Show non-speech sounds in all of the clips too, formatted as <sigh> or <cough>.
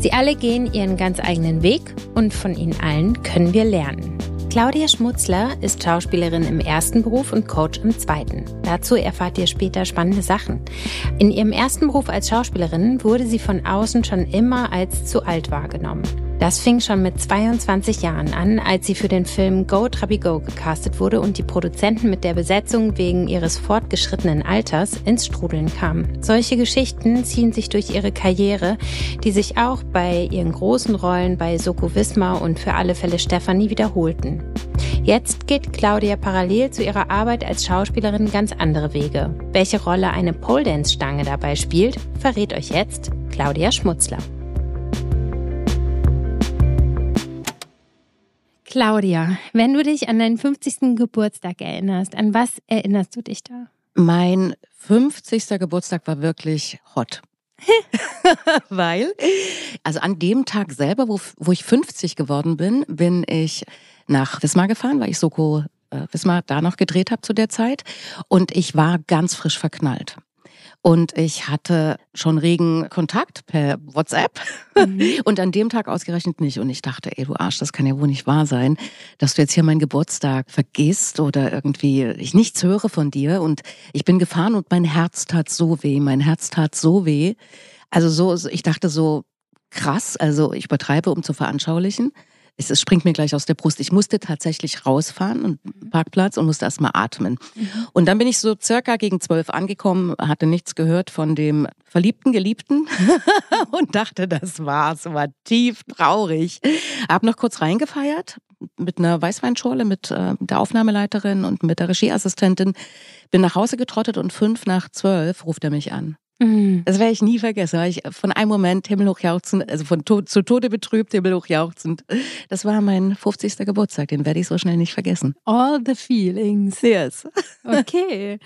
Sie alle gehen ihren ganz eigenen Weg und von ihnen allen können wir lernen. Claudia Schmutzler ist Schauspielerin im ersten Beruf und Coach im zweiten. Dazu erfahrt ihr später spannende Sachen. In ihrem ersten Beruf als Schauspielerin wurde sie von außen schon immer als zu alt wahrgenommen. Das fing schon mit 22 Jahren an, als sie für den Film Go Trabi Go gecastet wurde und die Produzenten mit der Besetzung wegen ihres fortgeschrittenen Alters ins Strudeln kamen. Solche Geschichten ziehen sich durch ihre Karriere, die sich auch bei ihren großen Rollen bei Soko Wismar und für alle Fälle Stefanie wiederholten. Jetzt geht Claudia parallel zu ihrer Arbeit als Schauspielerin ganz andere Wege. Welche Rolle eine Pole Dance Stange dabei spielt, verrät euch jetzt Claudia Schmutzler. Claudia, wenn du dich an deinen 50. Geburtstag erinnerst, an was erinnerst du dich da? Mein 50. Geburtstag war wirklich hot. <laughs> Weil, also an dem Tag selber, wo, wo ich 50 geworden bin, bin ich nach Wismar gefahren, weil ich Soko äh, Wismar da noch gedreht habe zu der Zeit. Und ich war ganz frisch verknallt. Und ich hatte schon regen Kontakt per WhatsApp mhm. <laughs> und an dem Tag ausgerechnet nicht. Und ich dachte, ey, du Arsch, das kann ja wohl nicht wahr sein, dass du jetzt hier meinen Geburtstag vergisst oder irgendwie ich nichts höre von dir. Und ich bin gefahren und mein Herz tat so weh, mein Herz tat so weh. Also so, ich dachte so, krass, also ich übertreibe, um zu veranschaulichen es, es springt mir gleich aus der Brust. Ich musste tatsächlich rausfahren, einen mhm. Parkplatz und musste erstmal atmen. Mhm. Und dann bin ich so circa gegen zwölf angekommen, hatte nichts gehört von dem verliebten Geliebten <laughs> und dachte, das war's, war tief traurig. Hab noch kurz reingefeiert mit einer Weißweinschorle, mit äh, der Aufnahmeleiterin und mit der Regieassistentin. Bin nach Hause getrottet und fünf nach zwölf ruft er mich an. Mhm. Das werde ich nie vergessen, ich von einem Moment himmelhoch jauchzend, also von to zu Tode betrübt, himmelhoch jauchzend. Das war mein 50. Geburtstag, den werde ich so schnell nicht vergessen. All the feelings. Yes. <laughs> Okay.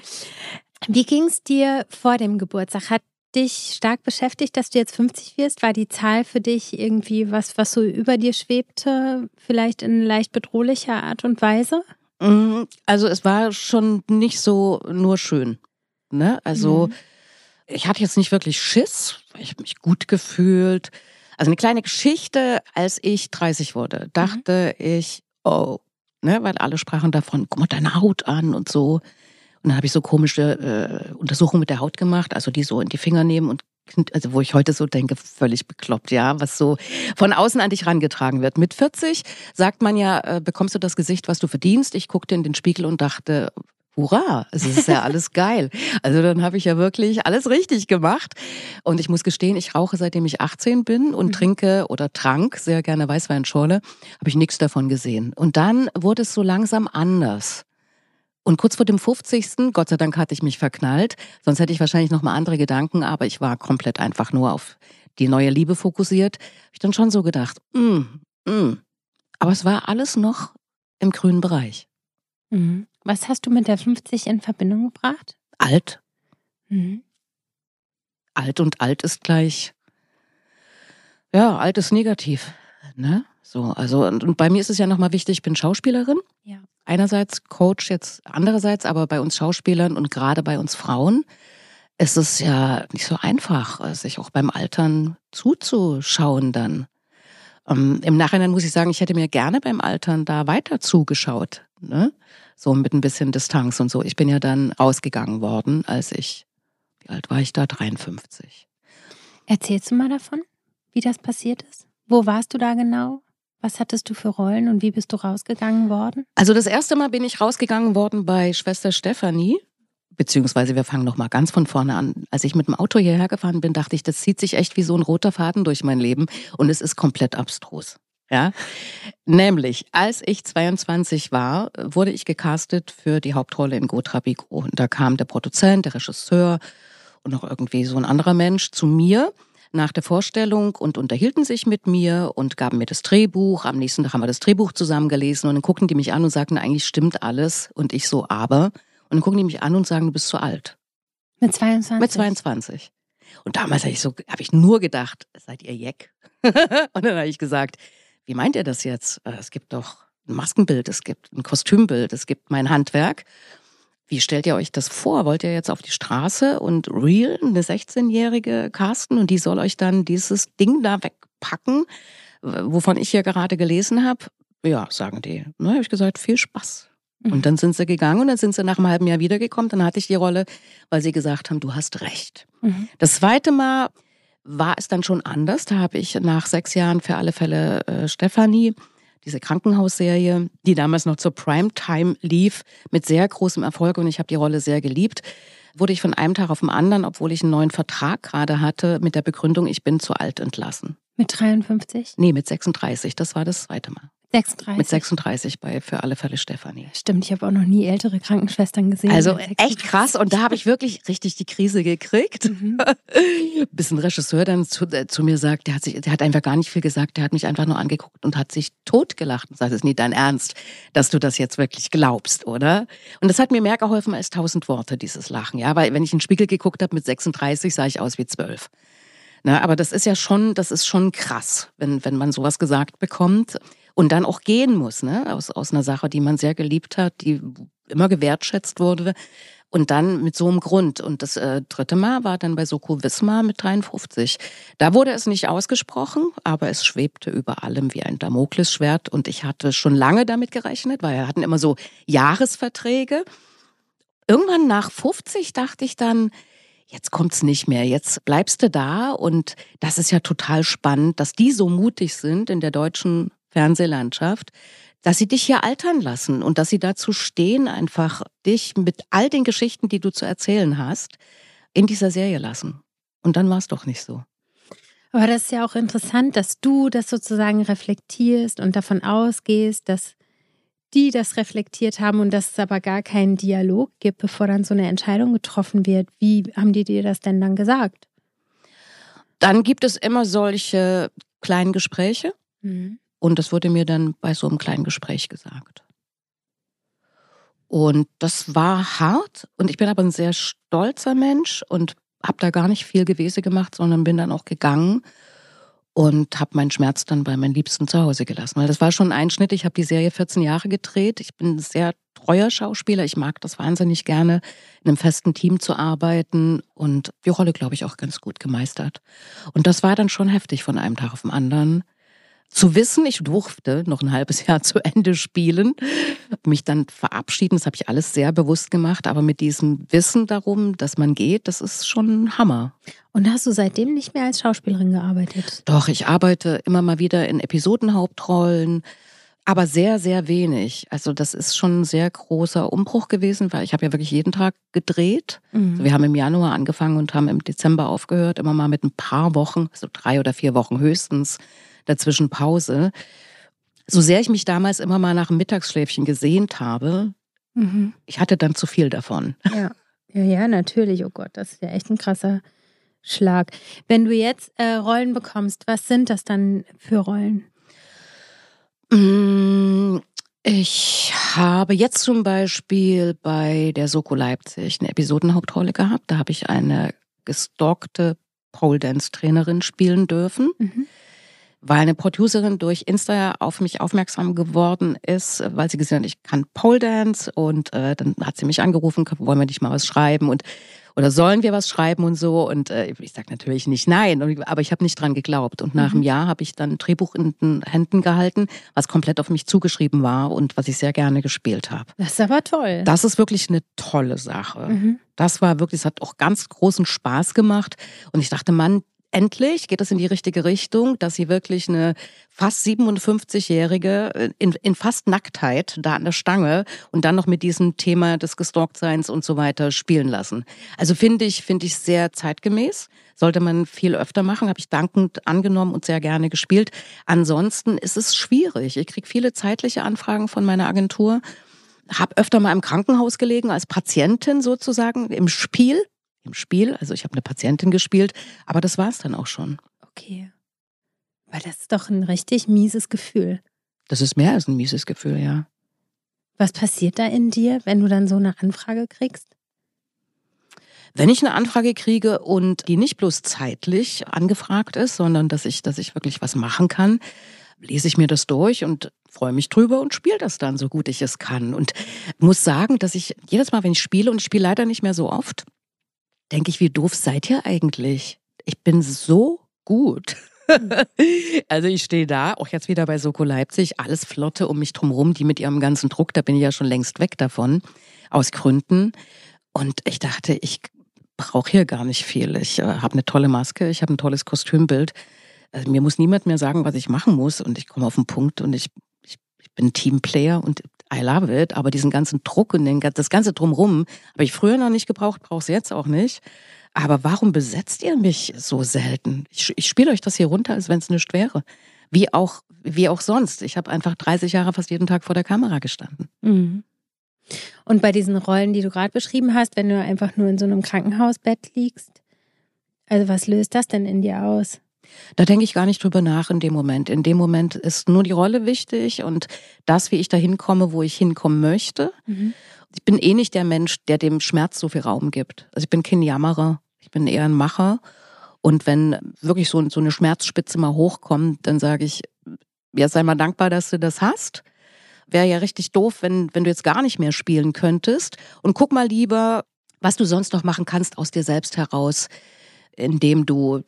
Wie ging es dir vor dem Geburtstag? Hat dich stark beschäftigt, dass du jetzt 50 wirst? War die Zahl für dich irgendwie was, was so über dir schwebte, vielleicht in leicht bedrohlicher Art und Weise? Mm, also es war schon nicht so nur schön. Ne? Also mhm ich hatte jetzt nicht wirklich Schiss, ich habe mich gut gefühlt. Also eine kleine Geschichte, als ich 30 wurde, dachte mhm. ich, oh, ne, weil alle sprachen davon, guck mal deine Haut an und so. Und dann habe ich so komische äh, Untersuchungen mit der Haut gemacht, also die so in die Finger nehmen und also wo ich heute so denke, völlig bekloppt, ja, was so von außen an dich rangetragen wird. Mit 40 sagt man ja, äh, bekommst du das Gesicht, was du verdienst. Ich guckte in den Spiegel und dachte, hurra, es ist ja alles geil. Also dann habe ich ja wirklich alles richtig gemacht. Und ich muss gestehen, ich rauche seitdem ich 18 bin und mhm. trinke oder trank sehr gerne Weißweinschorle, habe ich nichts davon gesehen. Und dann wurde es so langsam anders. Und kurz vor dem 50. Gott sei Dank hatte ich mich verknallt, sonst hätte ich wahrscheinlich noch mal andere Gedanken, aber ich war komplett einfach nur auf die neue Liebe fokussiert. Hab ich dann schon so gedacht, mm, mm. aber es war alles noch im grünen Bereich. Mhm. Was hast du mit der 50 in Verbindung gebracht? Alt. Mhm. Alt und alt ist gleich. Ja, alt ist negativ. Ne? So, also, und, und bei mir ist es ja nochmal wichtig, ich bin Schauspielerin. Ja. Einerseits Coach, jetzt andererseits, aber bei uns Schauspielern und gerade bei uns Frauen ist es ja nicht so einfach, sich auch beim Altern zuzuschauen dann. Ähm, Im Nachhinein muss ich sagen, ich hätte mir gerne beim Altern da weiter zugeschaut. Ne? So mit ein bisschen Distanz und so. Ich bin ja dann ausgegangen worden, als ich, wie alt war ich da? 53. Erzählst du mal davon, wie das passiert ist? Wo warst du da genau? Was hattest du für Rollen und wie bist du rausgegangen worden? Also das erste Mal bin ich rausgegangen worden bei Schwester Stefanie beziehungsweise wir fangen noch mal ganz von vorne an. Als ich mit dem Auto hierher gefahren bin, dachte ich, das zieht sich echt wie so ein roter Faden durch mein Leben und es ist komplett abstrus. Ja, nämlich als ich 22 war, wurde ich gecastet für die Hauptrolle in Gotrabico und da kam der Produzent, der Regisseur und noch irgendwie so ein anderer Mensch zu mir nach der Vorstellung und unterhielten sich mit mir und gaben mir das Drehbuch. Am nächsten Tag haben wir das Drehbuch zusammen gelesen und dann guckten die mich an und sagten, eigentlich stimmt alles. Und ich so, aber. Und dann gucken die mich an und sagen, du bist zu alt. Mit 22? Mit 22. Und damals habe ich so, habe ich nur gedacht, seid ihr Jeck? <laughs> und dann habe ich gesagt, wie meint ihr das jetzt? Äh, es gibt doch ein Maskenbild, es gibt ein Kostümbild, es gibt mein Handwerk. Wie stellt ihr euch das vor? Wollt ihr jetzt auf die Straße und real eine 16-jährige casten und die soll euch dann dieses Ding da wegpacken, wovon ich hier gerade gelesen habe? Ja, sagen die. Na, habe ich gesagt, viel Spaß. Und dann sind sie gegangen und dann sind sie nach einem halben Jahr wiedergekommen. Dann hatte ich die Rolle, weil sie gesagt haben, du hast recht. Mhm. Das zweite Mal war es dann schon anders. Da habe ich nach sechs Jahren für alle Fälle äh, Stefanie diese Krankenhausserie, die damals noch zur Primetime lief, mit sehr großem Erfolg und ich habe die Rolle sehr geliebt, wurde ich von einem Tag auf den anderen, obwohl ich einen neuen Vertrag gerade hatte, mit der Begründung, ich bin zu alt entlassen. Mit 53? Nee, mit 36. Das war das zweite Mal. 36. Mit 36 bei Für alle Fälle Stefanie. Stimmt, ich habe auch noch nie ältere Krankenschwestern gesehen. Also echt krass und da habe ich wirklich richtig die Krise gekriegt. Mhm. <laughs> Bis ein Regisseur dann zu, äh, zu, mir sagt, der hat, sich, der hat einfach gar nicht viel gesagt, der hat mich einfach nur angeguckt und hat sich totgelacht und sagt, es ist nie dein Ernst, dass du das jetzt wirklich glaubst, oder? Und das hat mir mehr geholfen als tausend Worte, dieses Lachen. Ja, weil wenn ich in den Spiegel geguckt habe mit 36, sah ich aus wie zwölf. Na, aber das ist ja schon, das ist schon krass, wenn, wenn man sowas gesagt bekommt und dann auch gehen muss, ne? Aus, aus einer Sache, die man sehr geliebt hat, die immer gewertschätzt wurde. Und dann mit so einem Grund. Und das äh, dritte Mal war dann bei Soko Wismar mit 53. Da wurde es nicht ausgesprochen, aber es schwebte über allem wie ein Damoklesschwert. Und ich hatte schon lange damit gerechnet, weil wir hatten immer so Jahresverträge. Irgendwann nach 50 dachte ich dann, jetzt kommt's nicht mehr, jetzt bleibst du da. Und das ist ja total spannend, dass die so mutig sind in der deutschen Fernsehlandschaft, dass sie dich hier altern lassen und dass sie dazu stehen, einfach dich mit all den Geschichten, die du zu erzählen hast, in dieser Serie lassen. Und dann war es doch nicht so. Aber das ist ja auch interessant, dass du das sozusagen reflektierst und davon ausgehst, dass die das reflektiert haben und dass es aber gar keinen Dialog gibt, bevor dann so eine Entscheidung getroffen wird. Wie haben die dir das denn dann gesagt? Dann gibt es immer solche kleinen Gespräche. Mhm. Und das wurde mir dann bei so einem kleinen Gespräch gesagt. Und das war hart. Und ich bin aber ein sehr stolzer Mensch und habe da gar nicht viel Gewese gemacht, sondern bin dann auch gegangen und habe meinen Schmerz dann bei meinen Liebsten zu Hause gelassen. Weil das war schon ein Einschnitt. Ich habe die Serie 14 Jahre gedreht. Ich bin ein sehr treuer Schauspieler. Ich mag das wahnsinnig gerne, in einem festen Team zu arbeiten und die Rolle, glaube ich, auch ganz gut gemeistert. Und das war dann schon heftig von einem Tag auf den anderen zu wissen, ich durfte noch ein halbes Jahr zu Ende spielen, mich dann verabschieden, das habe ich alles sehr bewusst gemacht, aber mit diesem Wissen darum, dass man geht, das ist schon ein Hammer. Und hast du seitdem nicht mehr als Schauspielerin gearbeitet? Doch, ich arbeite immer mal wieder in Episodenhauptrollen, aber sehr, sehr wenig. Also das ist schon ein sehr großer Umbruch gewesen, weil ich habe ja wirklich jeden Tag gedreht. Mhm. Also wir haben im Januar angefangen und haben im Dezember aufgehört, immer mal mit ein paar Wochen, also drei oder vier Wochen höchstens dazwischen Pause. So sehr ich mich damals immer mal nach dem Mittagsschläfchen gesehnt habe, mhm. ich hatte dann zu viel davon. <laughs> Ja. ja, ja, natürlich. Oh Gott, das ist ja echt ein krasser Schlag. Wenn du jetzt äh, Rollen bekommst, was sind das dann für Rollen? Mm, ich habe jetzt zum Beispiel bei der Soko Leipzig eine Episodenhauptrolle gehabt. Da habe ich eine gestalkte Pole Dance Trainerin spielen dürfen. Mhm weil eine Producerin durch Insta auf mich aufmerksam geworden ist, weil sie gesehen hat, ich kann Pole Dance und äh, dann hat sie mich angerufen, wollen wir nicht mal was schreiben und oder sollen wir was schreiben und so und äh, ich sage natürlich nicht nein, aber ich habe nicht dran geglaubt und nach mhm. einem Jahr habe ich dann ein Drehbuch in den Händen gehalten, was komplett auf mich zugeschrieben war und was ich sehr gerne gespielt habe. Das ist aber toll. Das ist wirklich eine tolle Sache. Mhm. Das war wirklich, es hat auch ganz großen Spaß gemacht und ich dachte, Mann, endlich geht es in die richtige Richtung, dass sie wirklich eine fast 57-Jährige in, in fast Nacktheit da an der Stange und dann noch mit diesem Thema des Gestalktseins und so weiter spielen lassen. Also finde ich, finde ich sehr zeitgemäß. Sollte man viel öfter machen, habe ich dankend angenommen und sehr gerne gespielt. Ansonsten ist es schwierig. Ich kriege viele zeitliche Anfragen von meiner Agentur. Hab öfter mal im Krankenhaus gelegen als Patientin sozusagen im Spiel im Spiel. Also ich habe eine Patientin gespielt, aber das war es dann auch schon. Okay. Weil das ist doch ein richtig mieses Gefühl. Das ist mehr als ein mieses Gefühl, ja. Was passiert da in dir, wenn du dann so eine Anfrage kriegst? Wenn ich eine Anfrage kriege und die nicht bloß zeitlich angefragt ist, sondern dass ich, dass ich wirklich was machen kann, lese ich mir das durch und freue mich drüber und spiele das dann so gut ich es kann. Und muss sagen, dass ich jedes Mal, wenn ich spiele, und ich spiele leider nicht mehr so oft, denke ich, wie doof seid ihr eigentlich? Ich bin so gut. <laughs> also ich stehe da, auch jetzt wieder bei Soko Leipzig, alles Flotte um mich drumherum, die mit ihrem ganzen Druck, da bin ich ja schon längst weg davon, aus Gründen. Und ich dachte, ich brauche hier gar nicht viel. Ich äh, habe eine tolle Maske, ich habe ein tolles Kostümbild. Also mir muss niemand mehr sagen, was ich machen muss und ich komme auf den Punkt und ich, ich, ich bin Teamplayer und I love it, aber diesen ganzen Druck und den, das ganze Drumrum habe ich früher noch nicht gebraucht, brauche es jetzt auch nicht. Aber warum besetzt ihr mich so selten? Ich, ich spiele euch das hier runter, als wenn es nichts wäre. Wie auch, wie auch sonst. Ich habe einfach 30 Jahre fast jeden Tag vor der Kamera gestanden. Mhm. Und bei diesen Rollen, die du gerade beschrieben hast, wenn du einfach nur in so einem Krankenhausbett liegst, also was löst das denn in dir aus? Da denke ich gar nicht drüber nach in dem Moment. In dem Moment ist nur die Rolle wichtig und das, wie ich da hinkomme, wo ich hinkommen möchte. Mhm. Ich bin eh nicht der Mensch, der dem Schmerz so viel Raum gibt. Also ich bin kein Jammerer, ich bin eher ein Macher. Und wenn wirklich so, so eine Schmerzspitze mal hochkommt, dann sage ich, ja, sei mal dankbar, dass du das hast. Wäre ja richtig doof, wenn, wenn du jetzt gar nicht mehr spielen könntest. Und guck mal lieber, was du sonst noch machen kannst aus dir selbst heraus, indem du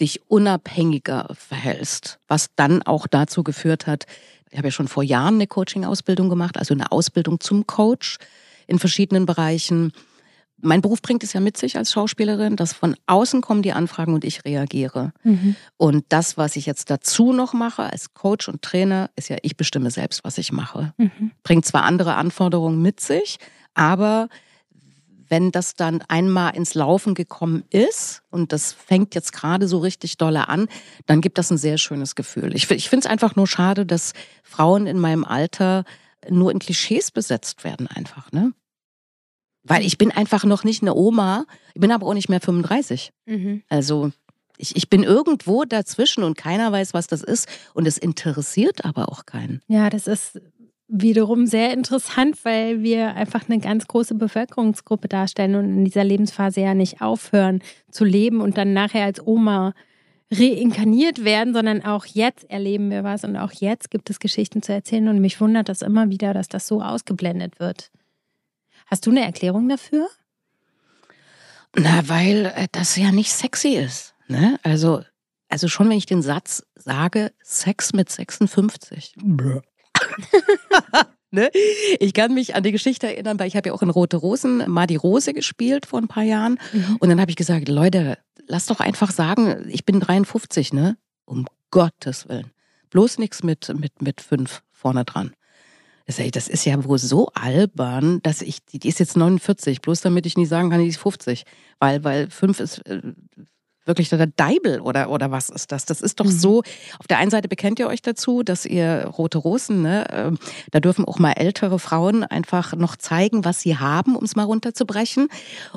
dich unabhängiger verhältst, was dann auch dazu geführt hat, ich habe ja schon vor Jahren eine Coaching-Ausbildung gemacht, also eine Ausbildung zum Coach in verschiedenen Bereichen. Mein Beruf bringt es ja mit sich als Schauspielerin, dass von außen kommen die Anfragen und ich reagiere. Mhm. Und das, was ich jetzt dazu noch mache als Coach und Trainer, ist ja, ich bestimme selbst, was ich mache. Mhm. Bringt zwar andere Anforderungen mit sich, aber wenn das dann einmal ins Laufen gekommen ist und das fängt jetzt gerade so richtig dolle an, dann gibt das ein sehr schönes Gefühl. Ich, ich finde es einfach nur schade, dass Frauen in meinem Alter nur in Klischees besetzt werden einfach, ne? Weil ich bin einfach noch nicht eine Oma, ich bin aber auch nicht mehr 35. Mhm. Also ich, ich bin irgendwo dazwischen und keiner weiß, was das ist. Und es interessiert aber auch keinen. Ja, das ist wiederum sehr interessant, weil wir einfach eine ganz große Bevölkerungsgruppe darstellen und in dieser Lebensphase ja nicht aufhören zu leben und dann nachher als Oma reinkarniert werden, sondern auch jetzt erleben wir was und auch jetzt gibt es Geschichten zu erzählen und mich wundert das immer wieder, dass das so ausgeblendet wird. Hast du eine Erklärung dafür? Na, weil äh, das ja nicht sexy ist. Ne? Also, also schon wenn ich den Satz sage, Sex mit 56. <laughs> ne? Ich kann mich an die Geschichte erinnern, weil ich habe ja auch in Rote Rosen mal die Rose gespielt vor ein paar Jahren. Mhm. Und dann habe ich gesagt, Leute, lass doch einfach sagen, ich bin 53, ne? Um Gottes Willen. Bloß nichts mit, mit, mit fünf vorne dran. Das ist ja wohl so albern, dass ich, die ist jetzt 49, bloß damit ich nicht sagen kann, die ist 50. Weil, weil fünf ist äh, wirklich der Deibel oder, oder was ist das? Das ist doch mhm. so, auf der einen Seite bekennt ihr euch dazu, dass ihr Rote Rosen, ne, äh, da dürfen auch mal ältere Frauen einfach noch zeigen, was sie haben, um es mal runterzubrechen.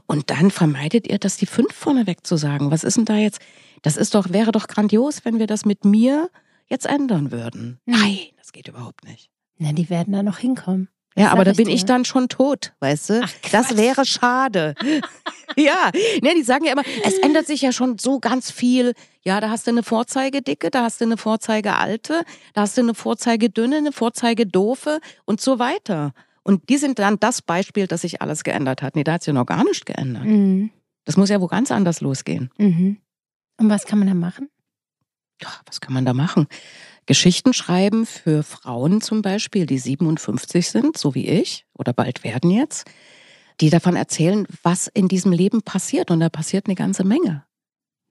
Und dann vermeidet ihr, dass die fünf vorneweg zu sagen. Was ist denn da jetzt? Das ist doch, wäre doch grandios, wenn wir das mit mir jetzt ändern würden. Mhm. Nein, das geht überhaupt nicht. Na, die werden da noch hinkommen. Ja, aber da bin ich dann schon tot, weißt du? Ach, das wäre schade. <laughs> ja, ne, die sagen ja immer, es ändert sich ja schon so ganz viel. Ja, da hast du eine Vorzeigedicke, da hast du eine Vorzeigealte, da hast du eine Vorzeigedünne, eine Vorzeigedoofe und so weiter. Und die sind dann das Beispiel, dass sich alles geändert hat. Nee, da hat sich ja noch gar nichts geändert. Mhm. Das muss ja wo ganz anders losgehen. Mhm. Und was kann man da machen? Ja, was kann man da machen? Geschichten schreiben für Frauen zum Beispiel, die 57 sind, so wie ich, oder bald werden jetzt, die davon erzählen, was in diesem Leben passiert. Und da passiert eine ganze Menge.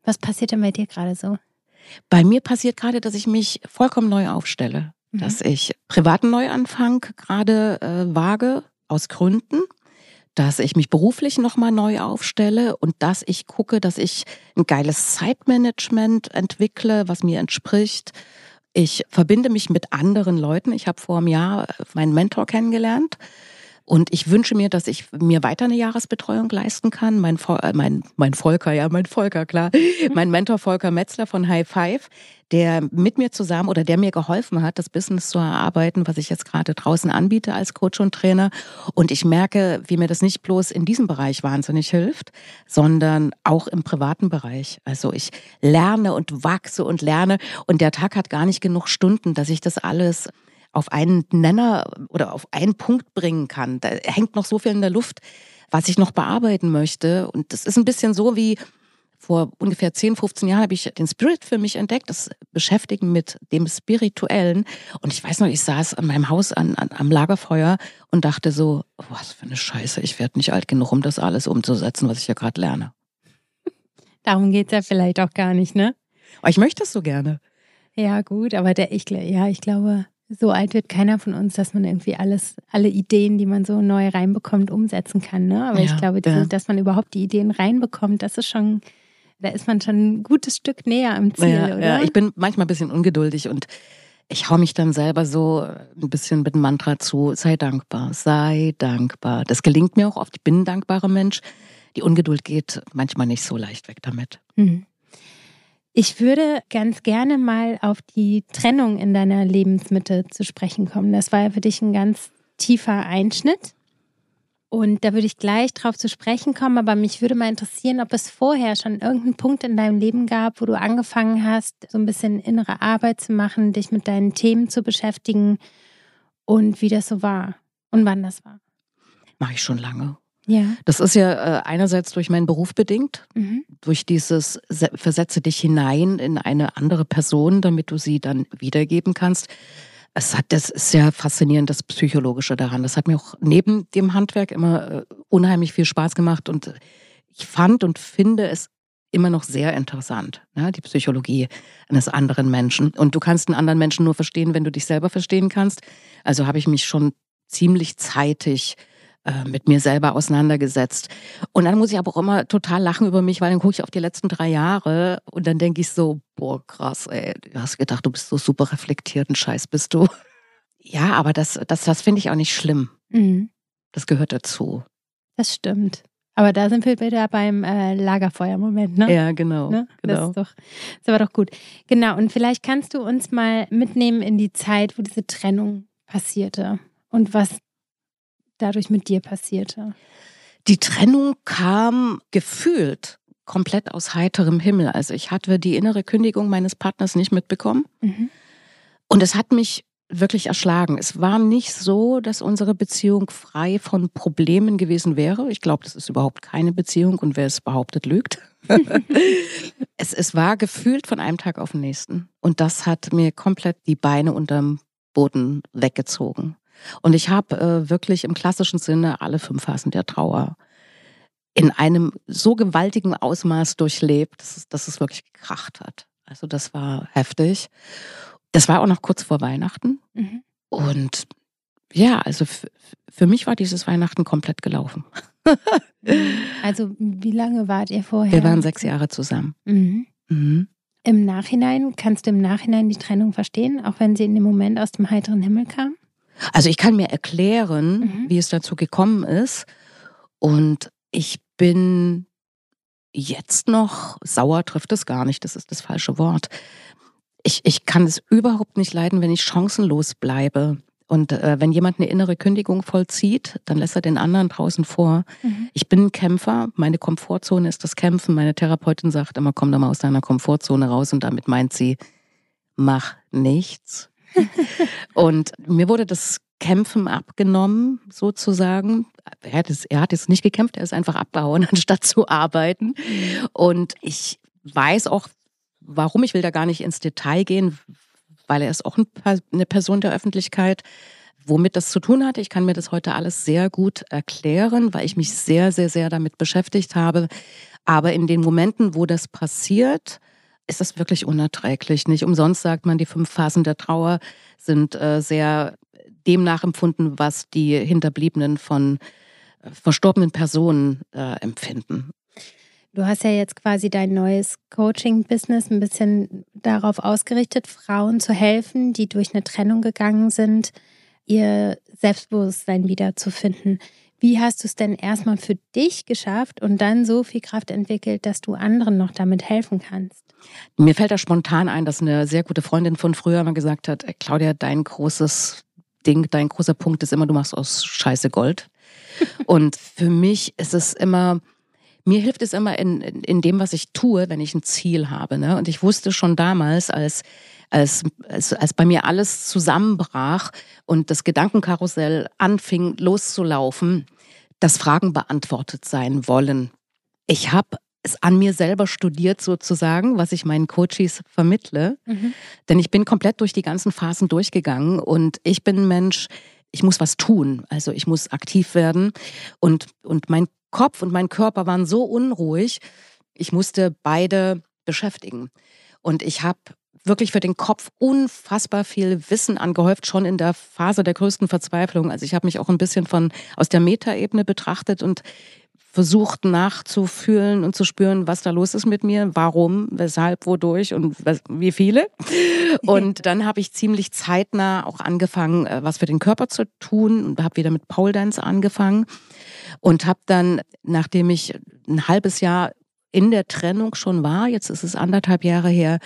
Was passiert denn bei dir gerade so? Bei mir passiert gerade, dass ich mich vollkommen neu aufstelle. Mhm. Dass ich privaten Neuanfang gerade äh, wage, aus Gründen. Dass ich mich beruflich nochmal neu aufstelle und dass ich gucke, dass ich ein geiles Zeitmanagement entwickle, was mir entspricht. Ich verbinde mich mit anderen Leuten. Ich habe vor einem Jahr meinen Mentor kennengelernt und ich wünsche mir, dass ich mir weiter eine Jahresbetreuung leisten kann. Mein, äh, mein, mein Volker, ja, mein Volker, klar. <laughs> mein Mentor Volker Metzler von High Five, der mit mir zusammen oder der mir geholfen hat, das Business zu erarbeiten, was ich jetzt gerade draußen anbiete als Coach und Trainer. Und ich merke, wie mir das nicht bloß in diesem Bereich wahnsinnig hilft, sondern auch im privaten Bereich. Also ich lerne und wachse und lerne und der Tag hat gar nicht genug Stunden, dass ich das alles auf einen Nenner oder auf einen Punkt bringen kann. Da hängt noch so viel in der Luft, was ich noch bearbeiten möchte. Und das ist ein bisschen so wie vor ungefähr 10, 15 Jahren habe ich den Spirit für mich entdeckt, das Beschäftigen mit dem Spirituellen. Und ich weiß noch, ich saß an meinem Haus an, an, am Lagerfeuer und dachte so, was für eine Scheiße, ich werde nicht alt genug, um das alles umzusetzen, was ich ja gerade lerne. Darum geht's ja vielleicht auch gar nicht, ne? Aber ich möchte es so gerne. Ja, gut, aber der, ich, ja, ich glaube, so alt wird keiner von uns, dass man irgendwie alles, alle Ideen, die man so neu reinbekommt, umsetzen kann. Ne? Aber ja, ich glaube, ja. dass man überhaupt die Ideen reinbekommt, das ist schon, da ist man schon ein gutes Stück näher am Ziel, ja, oder? Ja, ich bin manchmal ein bisschen ungeduldig und ich hau mich dann selber so ein bisschen mit dem Mantra zu, sei dankbar, sei dankbar. Das gelingt mir auch oft. Ich bin ein dankbarer Mensch. Die Ungeduld geht manchmal nicht so leicht weg damit. Mhm. Ich würde ganz gerne mal auf die Trennung in deiner Lebensmitte zu sprechen kommen. Das war ja für dich ein ganz tiefer Einschnitt. Und da würde ich gleich drauf zu sprechen kommen, aber mich würde mal interessieren, ob es vorher schon irgendeinen Punkt in deinem Leben gab, wo du angefangen hast, so ein bisschen innere Arbeit zu machen, dich mit deinen Themen zu beschäftigen und wie das so war und wann das war. Mache ich schon lange. Ja. Das ist ja äh, einerseits durch meinen Beruf bedingt, mhm. durch dieses versetze dich hinein in eine andere Person, damit du sie dann wiedergeben kannst. Es hat, das ist sehr faszinierend, das Psychologische daran. Das hat mir auch neben dem Handwerk immer äh, unheimlich viel Spaß gemacht und ich fand und finde es immer noch sehr interessant, ne? die Psychologie eines anderen Menschen. Und du kannst einen anderen Menschen nur verstehen, wenn du dich selber verstehen kannst. Also habe ich mich schon ziemlich zeitig äh, mit mir selber auseinandergesetzt. Und dann muss ich aber auch immer total lachen über mich, weil dann gucke ich auf die letzten drei Jahre und dann denke ich so, boah, krass, ey, du hast gedacht, du bist so super reflektiert und scheiß bist du. <laughs> Ja, aber das, das, das finde ich auch nicht schlimm. Mhm. Das gehört dazu. Das stimmt. Aber da sind wir wieder beim äh, Lagerfeuer-Moment, ne? Ja, genau. Ne? genau. Das, ist doch, das war doch gut. Genau, und vielleicht kannst du uns mal mitnehmen in die Zeit, wo diese Trennung passierte und was dadurch mit dir passierte? Die Trennung kam gefühlt komplett aus heiterem Himmel. Also ich hatte die innere Kündigung meines Partners nicht mitbekommen. Mhm. Und es hat mich wirklich erschlagen. Es war nicht so, dass unsere Beziehung frei von Problemen gewesen wäre. Ich glaube, das ist überhaupt keine Beziehung und wer es behauptet, lügt. <laughs> es, es war gefühlt von einem Tag auf den nächsten. Und das hat mir komplett die Beine unterm Boden weggezogen. Und ich habe äh, wirklich im klassischen Sinne alle fünf Phasen der Trauer in einem so gewaltigen Ausmaß durchlebt, dass es, dass es wirklich gekracht hat. Also das war heftig. Das war auch noch kurz vor Weihnachten. Mhm. Und ja, also für mich war dieses Weihnachten komplett gelaufen. <laughs> also wie lange wart ihr vorher? Wir waren sechs Jahre zusammen. Mhm. Mhm. Im Nachhinein, kannst du im Nachhinein die Trennung verstehen, auch wenn sie in dem Moment aus dem heiteren Himmel kam? Also ich kann mir erklären, mhm. wie es dazu gekommen ist. Und ich bin jetzt noch, sauer trifft es gar nicht, das ist das falsche Wort. Ich, ich kann es überhaupt nicht leiden, wenn ich chancenlos bleibe. Und äh, wenn jemand eine innere Kündigung vollzieht, dann lässt er den anderen draußen vor. Mhm. Ich bin ein Kämpfer, meine Komfortzone ist das Kämpfen. Meine Therapeutin sagt immer, komm doch mal aus deiner Komfortzone raus und damit meint sie, mach nichts, und mir wurde das Kämpfen abgenommen, sozusagen. Er hat, es, er hat jetzt nicht gekämpft, er ist einfach abgehauen, <laughs> anstatt zu arbeiten. Und ich weiß auch, warum, ich will da gar nicht ins Detail gehen, weil er ist auch eine Person der Öffentlichkeit. Womit das zu tun hatte, ich kann mir das heute alles sehr gut erklären, weil ich mich sehr, sehr, sehr damit beschäftigt habe. Aber in den Momenten, wo das passiert, ist das wirklich unerträglich. Nicht umsonst sagt man, die fünf Phasen der Trauer sind äh, sehr dem nachempfunden, was die Hinterbliebenen von äh, verstorbenen Personen äh, empfinden. Du hast ja jetzt quasi dein neues Coaching-Business ein bisschen darauf ausgerichtet, Frauen zu helfen, die durch eine Trennung gegangen sind, ihr Selbstbewusstsein wiederzufinden. Wie hast du es denn erstmal für dich geschafft und dann so viel Kraft entwickelt, dass du anderen noch damit helfen kannst? Mir fällt da spontan ein, dass eine sehr gute Freundin von früher mal gesagt hat, Claudia, dein großes Ding, dein großer Punkt ist immer, du machst aus Scheiße Gold. <laughs> und für mich ist es immer, mir hilft es immer in, in dem, was ich tue, wenn ich ein Ziel habe. Ne? Und ich wusste schon damals, als, als, als, als bei mir alles zusammenbrach und das Gedankenkarussell anfing loszulaufen, dass Fragen beantwortet sein wollen. Ich habe es an mir selber studiert sozusagen, was ich meinen Coaches vermittle. Mhm. Denn ich bin komplett durch die ganzen Phasen durchgegangen und ich bin ein Mensch, ich muss was tun. Also ich muss aktiv werden. Und, und mein Kopf und mein Körper waren so unruhig, ich musste beide beschäftigen. Und ich habe wirklich für den Kopf unfassbar viel Wissen angehäuft, schon in der Phase der größten Verzweiflung. Also ich habe mich auch ein bisschen von aus der Metaebene betrachtet und versucht nachzufühlen und zu spüren, was da los ist mit mir, warum, weshalb, wodurch und wie viele. <laughs> Und dann habe ich ziemlich zeitnah auch angefangen, äh, was für den Körper zu tun und habe wieder mit Pole Dance angefangen und habe dann, nachdem ich ein halbes Jahr in der Trennung schon war, jetzt ist es anderthalb Jahre her,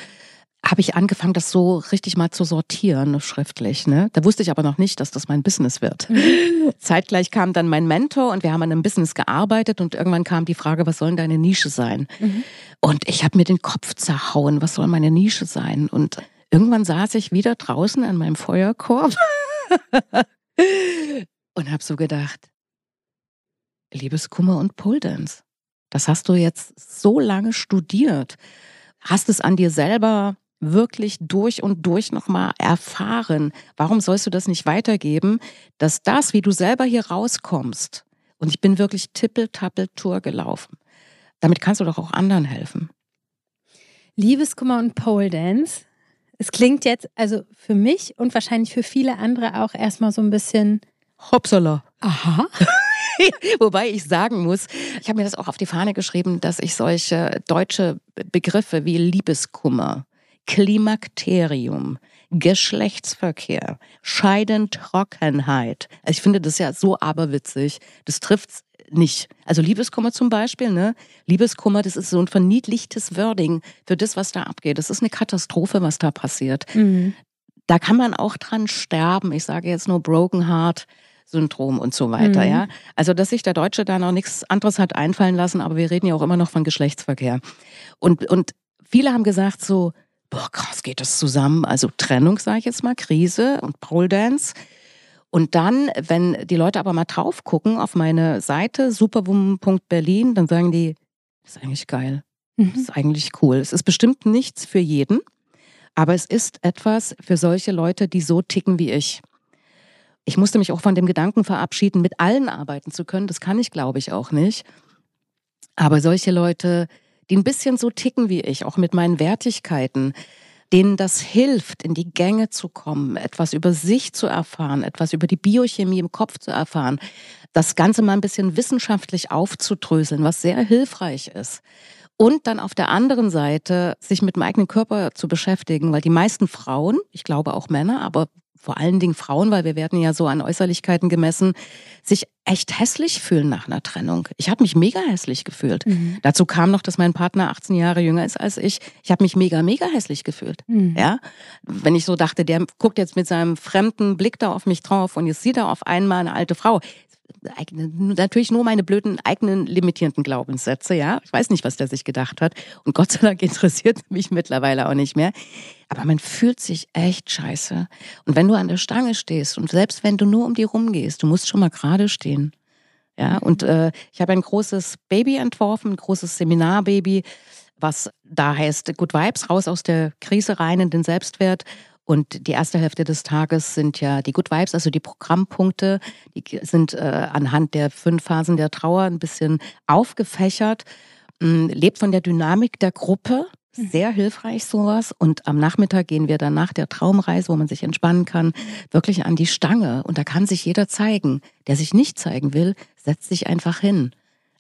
habe ich angefangen, das so richtig mal zu sortieren, schriftlich. Ne? Da wusste ich aber noch nicht, dass das mein Business wird. <laughs> Zeitgleich kam dann mein Mentor und wir haben an einem Business gearbeitet und irgendwann kam die Frage, was soll denn deine Nische sein? Mhm. Und ich habe mir den Kopf zerhauen, was soll meine Nische sein? Und irgendwann saß ich wieder draußen an meinem Feuerkorb <laughs> und habe so gedacht, Liebeskummer und Pole Dance. Das hast du jetzt so lange studiert. Hast es an dir selber wirklich durch und durch nochmal erfahren. Warum sollst du das nicht weitergeben, dass das, wie du selber hier rauskommst, und ich bin wirklich tippel-tappel-Tour gelaufen, damit kannst du doch auch anderen helfen. Liebeskummer und Pole Dance. Es klingt jetzt also für mich und wahrscheinlich für viele andere auch erstmal so ein bisschen Hopsala. Aha. <laughs> Wobei ich sagen muss, ich habe mir das auch auf die Fahne geschrieben, dass ich solche deutsche Begriffe wie Liebeskummer, Klimakterium, Geschlechtsverkehr, Scheidentrockenheit. Also ich finde das ja so aberwitzig. Das trifft's nicht. Also Liebeskummer zum Beispiel, ne? Liebeskummer, das ist so ein verniedlichtes Wording für das, was da abgeht. Das ist eine Katastrophe, was da passiert. Mhm. Da kann man auch dran sterben. Ich sage jetzt nur Broken Heart. Syndrom und so weiter, mhm. ja. Also, dass sich der Deutsche da noch nichts anderes hat einfallen lassen, aber wir reden ja auch immer noch von Geschlechtsverkehr. Und, und viele haben gesagt so, boah, krass, geht das zusammen? Also Trennung, sage ich jetzt mal, Krise und Pole Dance. Und dann, wenn die Leute aber mal drauf gucken auf meine Seite superwoman.berlin, dann sagen die, das ist eigentlich geil. Das ist mhm. eigentlich cool. Es ist bestimmt nichts für jeden, aber es ist etwas für solche Leute, die so ticken wie ich. Ich musste mich auch von dem Gedanken verabschieden, mit allen arbeiten zu können. Das kann ich, glaube ich, auch nicht. Aber solche Leute, die ein bisschen so ticken wie ich, auch mit meinen Wertigkeiten, denen das hilft, in die Gänge zu kommen, etwas über sich zu erfahren, etwas über die Biochemie im Kopf zu erfahren, das Ganze mal ein bisschen wissenschaftlich aufzudröseln, was sehr hilfreich ist. Und dann auf der anderen Seite sich mit dem eigenen Körper zu beschäftigen, weil die meisten Frauen, ich glaube auch Männer, aber vor allen Dingen Frauen, weil wir werden ja so an Äußerlichkeiten gemessen, sich echt hässlich fühlen nach einer Trennung. Ich habe mich mega hässlich gefühlt. Mhm. Dazu kam noch, dass mein Partner 18 Jahre jünger ist als ich. Ich habe mich mega, mega hässlich gefühlt. Mhm. Ja, wenn ich so dachte, der guckt jetzt mit seinem fremden Blick da auf mich drauf und jetzt sieht er auf einmal eine alte Frau natürlich nur meine blöden eigenen limitierenden Glaubenssätze, ja. Ich weiß nicht, was der sich gedacht hat. Und Gott sei Dank <laughs> interessiert mich mittlerweile auch nicht mehr. Aber man fühlt sich echt scheiße. Und wenn du an der Stange stehst und selbst wenn du nur um die rumgehst, du musst schon mal gerade stehen. Ja, und äh, ich habe ein großes Baby entworfen, ein großes Seminarbaby, was da heißt Good Vibes, raus aus der Krise rein in den Selbstwert. Und die erste Hälfte des Tages sind ja die Good Vibes, also die Programmpunkte, die sind äh, anhand der fünf Phasen der Trauer ein bisschen aufgefächert. mm, lebt von der Dynamik der Gruppe. Mhm. Sehr hilfreich sowas. Und am Nachmittag gehen wir dann nach der Traumreise, wo man sich entspannen kann, wirklich an die Stange. Und da kann sich jeder zeigen. Der sich nicht zeigen will, setzt sich einfach hin.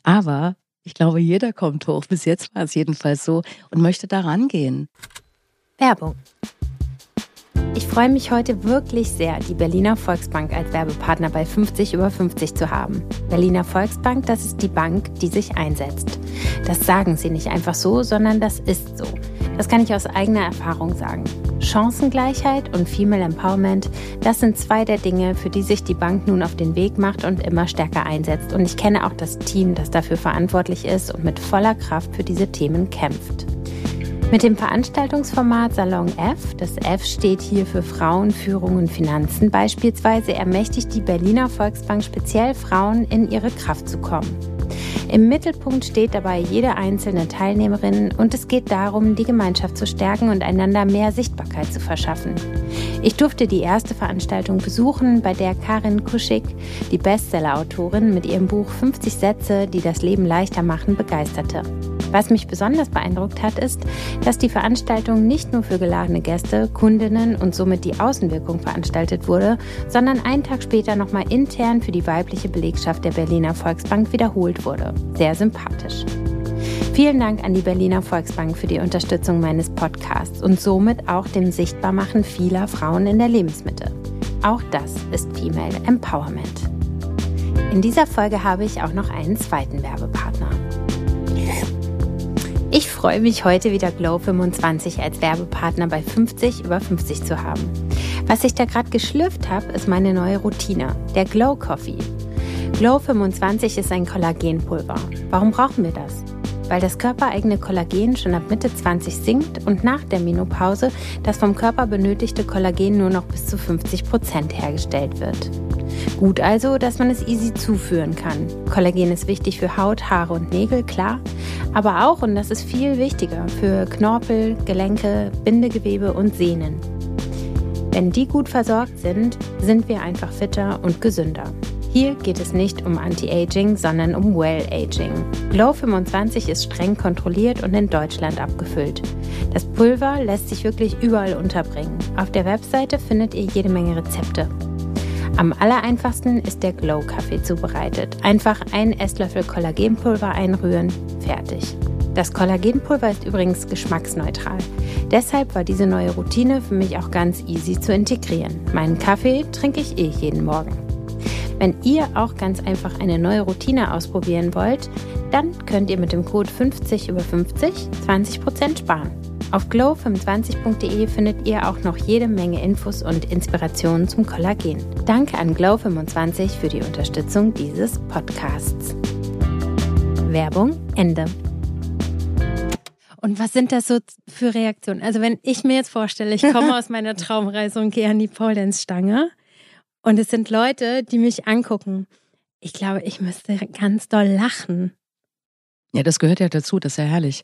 Aber ich glaube, jeder kommt hoch. Bis jetzt war es jedenfalls so und möchte da rangehen. Werbung. Ich freue mich heute wirklich sehr, die Berliner Volksbank als Werbepartner bei 50 über 50 zu haben. Berliner Volksbank, das ist die Bank, die sich einsetzt. Das sagen sie nicht einfach so, sondern das ist so. Das kann ich aus eigener Erfahrung sagen. Chancengleichheit und Female Empowerment, das sind zwei der Dinge, für die sich die Bank nun auf den Weg macht und immer stärker einsetzt. Und ich kenne auch das Team, das dafür verantwortlich ist und mit voller Kraft für diese Themen kämpft. Mit dem Veranstaltungsformat Salon F, das F steht hier für Frauen, Führung und Finanzen beispielsweise, ermächtigt die Berliner Volksbank speziell Frauen, in ihre Kraft zu kommen. Im Mittelpunkt steht dabei jede einzelne Teilnehmerin und es geht darum, die Gemeinschaft zu stärken und einander mehr Sichtbarkeit zu verschaffen. Ich durfte die erste Veranstaltung besuchen, bei der Karin Kuschig, die Bestseller-Autorin, mit ihrem Buch 50 Sätze, die das Leben leichter machen, begeisterte. Was mich besonders beeindruckt hat, ist, dass die Veranstaltung nicht nur für geladene Gäste, Kundinnen und somit die Außenwirkung veranstaltet wurde, sondern einen Tag später nochmal intern für die weibliche Belegschaft der Berliner Volksbank wiederholt wurde. Sehr sympathisch. Vielen Dank an die Berliner Volksbank für die Unterstützung meines Podcasts und somit auch dem Sichtbarmachen vieler Frauen in der Lebensmitte. Auch das ist Female Empowerment. In dieser Folge habe ich auch noch einen zweiten Werbepartner. Ich freue mich heute wieder Glow25 als Werbepartner bei 50 über 50 zu haben. Was ich da gerade geschlüpft habe, ist meine neue Routine, der Glow Coffee. Glow25 ist ein Kollagenpulver. Warum brauchen wir das? Weil das körpereigene Kollagen schon ab Mitte 20 sinkt und nach der Menopause das vom Körper benötigte Kollagen nur noch bis zu 50 Prozent hergestellt wird. Gut also, dass man es easy zuführen kann. Kollagen ist wichtig für Haut, Haare und Nägel, klar, aber auch, und das ist viel wichtiger, für Knorpel, Gelenke, Bindegewebe und Sehnen. Wenn die gut versorgt sind, sind wir einfach fitter und gesünder. Hier geht es nicht um Anti-Aging, sondern um Well-Aging. Glow 25 ist streng kontrolliert und in Deutschland abgefüllt. Das Pulver lässt sich wirklich überall unterbringen. Auf der Webseite findet ihr jede Menge Rezepte. Am allereinfachsten ist der Glow-Kaffee zubereitet. Einfach einen Esslöffel Kollagenpulver einrühren, fertig. Das Kollagenpulver ist übrigens geschmacksneutral. Deshalb war diese neue Routine für mich auch ganz easy zu integrieren. Meinen Kaffee trinke ich eh jeden Morgen. Wenn ihr auch ganz einfach eine neue Routine ausprobieren wollt, dann könnt ihr mit dem Code 50 über 50 20% sparen. Auf glow25.de findet ihr auch noch jede Menge Infos und Inspirationen zum Kollagen. Danke an Glow25 für die Unterstützung dieses Podcasts. Werbung Ende. Und was sind das so für Reaktionen? Also wenn ich mir jetzt vorstelle, ich komme <laughs> aus meiner Traumreise und gehe an die Pole Dance Stange und es sind Leute, die mich angucken. Ich glaube, ich müsste ganz doll lachen. Ja, das gehört ja dazu, das ist ja herrlich.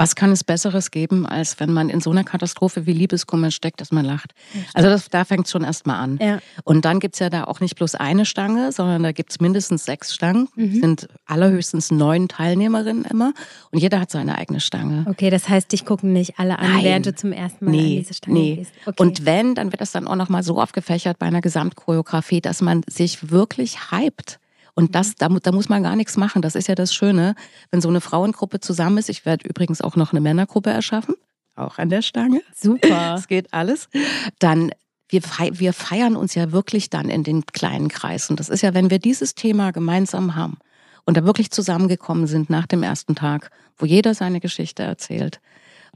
Was kann es Besseres geben, als wenn man in so einer Katastrophe wie Liebeskummer steckt, dass man lacht? Also das, da fängt es schon erstmal an. Ja. Und dann gibt's ja da auch nicht bloß eine Stange, sondern da gibt's mindestens sechs Stangen. Mhm. sind allerhöchstens neun Teilnehmerinnen immer. Und jeder hat seine eigene Stange. Okay, das heißt, dich gucken nicht alle an, Nein. während du zum ersten Mal nee, an diese Stange nee. gehst. Okay. Und wenn, dann wird das dann auch nochmal so aufgefächert bei einer Gesamtchoreografie, dass man sich wirklich hypt. Und das, da, da muss man gar nichts machen. Das ist ja das Schöne, wenn so eine Frauengruppe zusammen ist. Ich werde übrigens auch noch eine Männergruppe erschaffen, auch an der Stange. Super. <laughs> Es geht alles. Dann wir, wir feiern uns ja wirklich dann in den kleinen Kreisen. Das ist ja, wenn wir dieses Thema gemeinsam haben und da wirklich zusammengekommen sind nach dem ersten Tag, wo jeder seine Geschichte erzählt,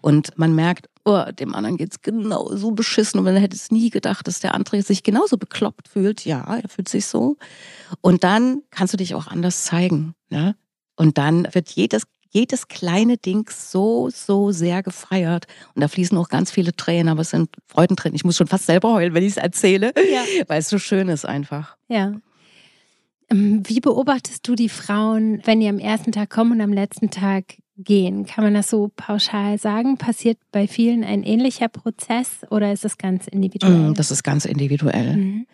und man merkt, oh, dem anderen geht's genau so beschissen und man hätte es nie gedacht, dass der andere sich genauso bekloppt fühlt. Ja, er fühlt sich so. Und dann kannst du dich auch anders zeigen. Ne? Und dann wird jedes jedes kleine Ding so, so sehr gefeiert. Und da fließen auch ganz viele Tränen, aber es sind Freudentränen. Ich muss schon fast selber heulen, wenn ich es erzähle, ja. <laughs> weil es so schön ist einfach. Ja. Ähm, wie beobachtest du die Frauen, wenn die am ersten Tag kommen und am letzten Tag gehen? Kann man das so pauschal sagen? Passiert bei vielen ein ähnlicher Prozess oder ist es ganz individuell? Mm, das ist ganz individuell. Mhm.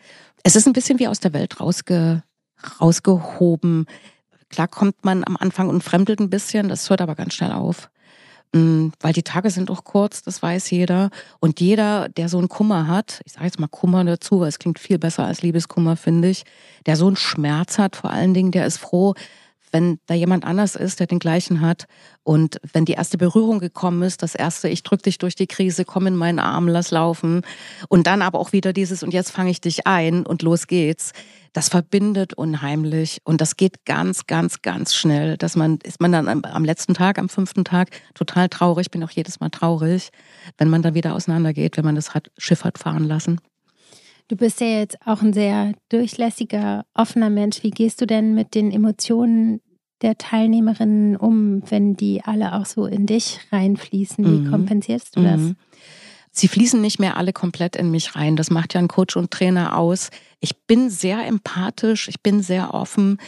Es ist ein bisschen wie aus der Welt rausge, rausgehoben. Klar kommt man am Anfang und fremdelt ein bisschen, das hört aber ganz schnell auf. Mm, weil die Tage sind auch kurz, das weiß jeder. Und jeder, der so einen Kummer hat, ich sage jetzt mal Kummer dazu, weil es klingt viel besser als Liebeskummer, finde ich, der so einen Schmerz hat vor allen Dingen, der ist froh, wenn da jemand anders ist, der den gleichen hat und wenn die erste Berührung gekommen ist, das erste, ich drück dich durch die Krise, komm in meinen Arm, lass laufen und dann aber auch wieder dieses und jetzt fange ich dich ein und los geht's. Das verbindet unheimlich und das geht ganz, ganz, ganz schnell, dass man, ist man dann am, am letzten Tag, am fünften Tag total traurig, bin auch jedes Mal traurig, wenn man dann wieder auseinandergeht, wenn man das hat, Schiff hat fahren lassen. Du bist ja jetzt auch ein sehr durchlässiger, offener Mensch. Wie gehst du denn mit den Emotionen der Teilnehmerinnen um, wenn die alle auch so in dich reinfließen? Wie mhm. kompensierst du das? Mhm. Sie fließen nicht mehr alle komplett in mich rein. Das macht ja ein Coach und Trainer aus. Ich bin sehr empathisch, ich bin sehr offen.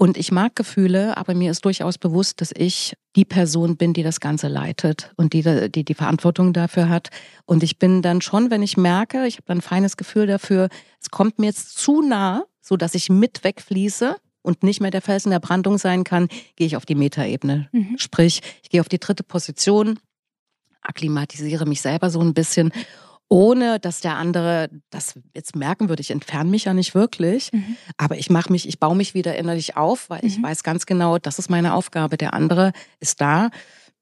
Und ich mag Gefühle, aber mir ist durchaus bewusst, dass ich die Person bin, die das Ganze leitet und die die, die Verantwortung dafür hat. Und ich bin dann schon, wenn ich merke, ich habe dann ein feines Gefühl dafür, es kommt mir jetzt zu nah, so dass ich mit wegfließe und nicht mehr der Felsen der Brandung sein kann, gehe ich auf die Metaebene. Mhm. Sprich, ich gehe auf die dritte Position, akklimatisiere mich selber so ein bisschen ohne dass der andere das jetzt merken würde. Ich entferne mich ja nicht wirklich, mhm. aber ich mache mich, ich baue mich wieder innerlich auf, weil mhm. ich weiß ganz genau, das ist meine Aufgabe. Der andere ist da,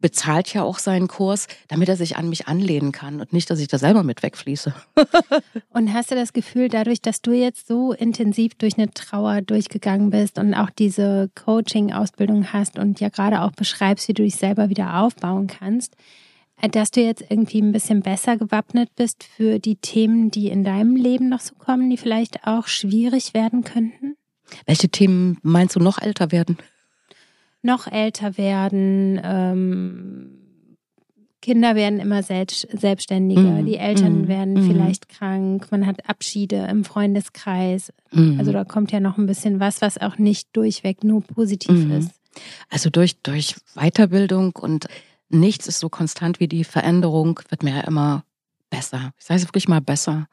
bezahlt ja auch seinen Kurs, damit er sich an mich anlehnen kann und nicht, dass ich da selber mit wegfließe. <laughs> und hast du das Gefühl, dadurch, dass du jetzt so intensiv durch eine Trauer durchgegangen bist und auch diese Coaching-Ausbildung hast und ja gerade auch beschreibst, wie du dich selber wieder aufbauen kannst, dass du jetzt irgendwie ein bisschen besser gewappnet bist für die Themen, die in deinem Leben noch so kommen, die vielleicht auch schwierig werden könnten? Welche Themen meinst du noch älter werden? Noch älter werden, ähm, Kinder werden immer selbstständiger, mm, die Eltern mm, werden mm. vielleicht krank, man hat Abschiede im Freundeskreis. Mhm. Also da kommt ja noch ein bisschen was, was auch nicht durchweg nur positiv mhm. ist. Also durch, durch Weiterbildung und nichts ist so konstant wie die Veränderung, wird mir ja immer besser. Ich sage es wirklich mal besser.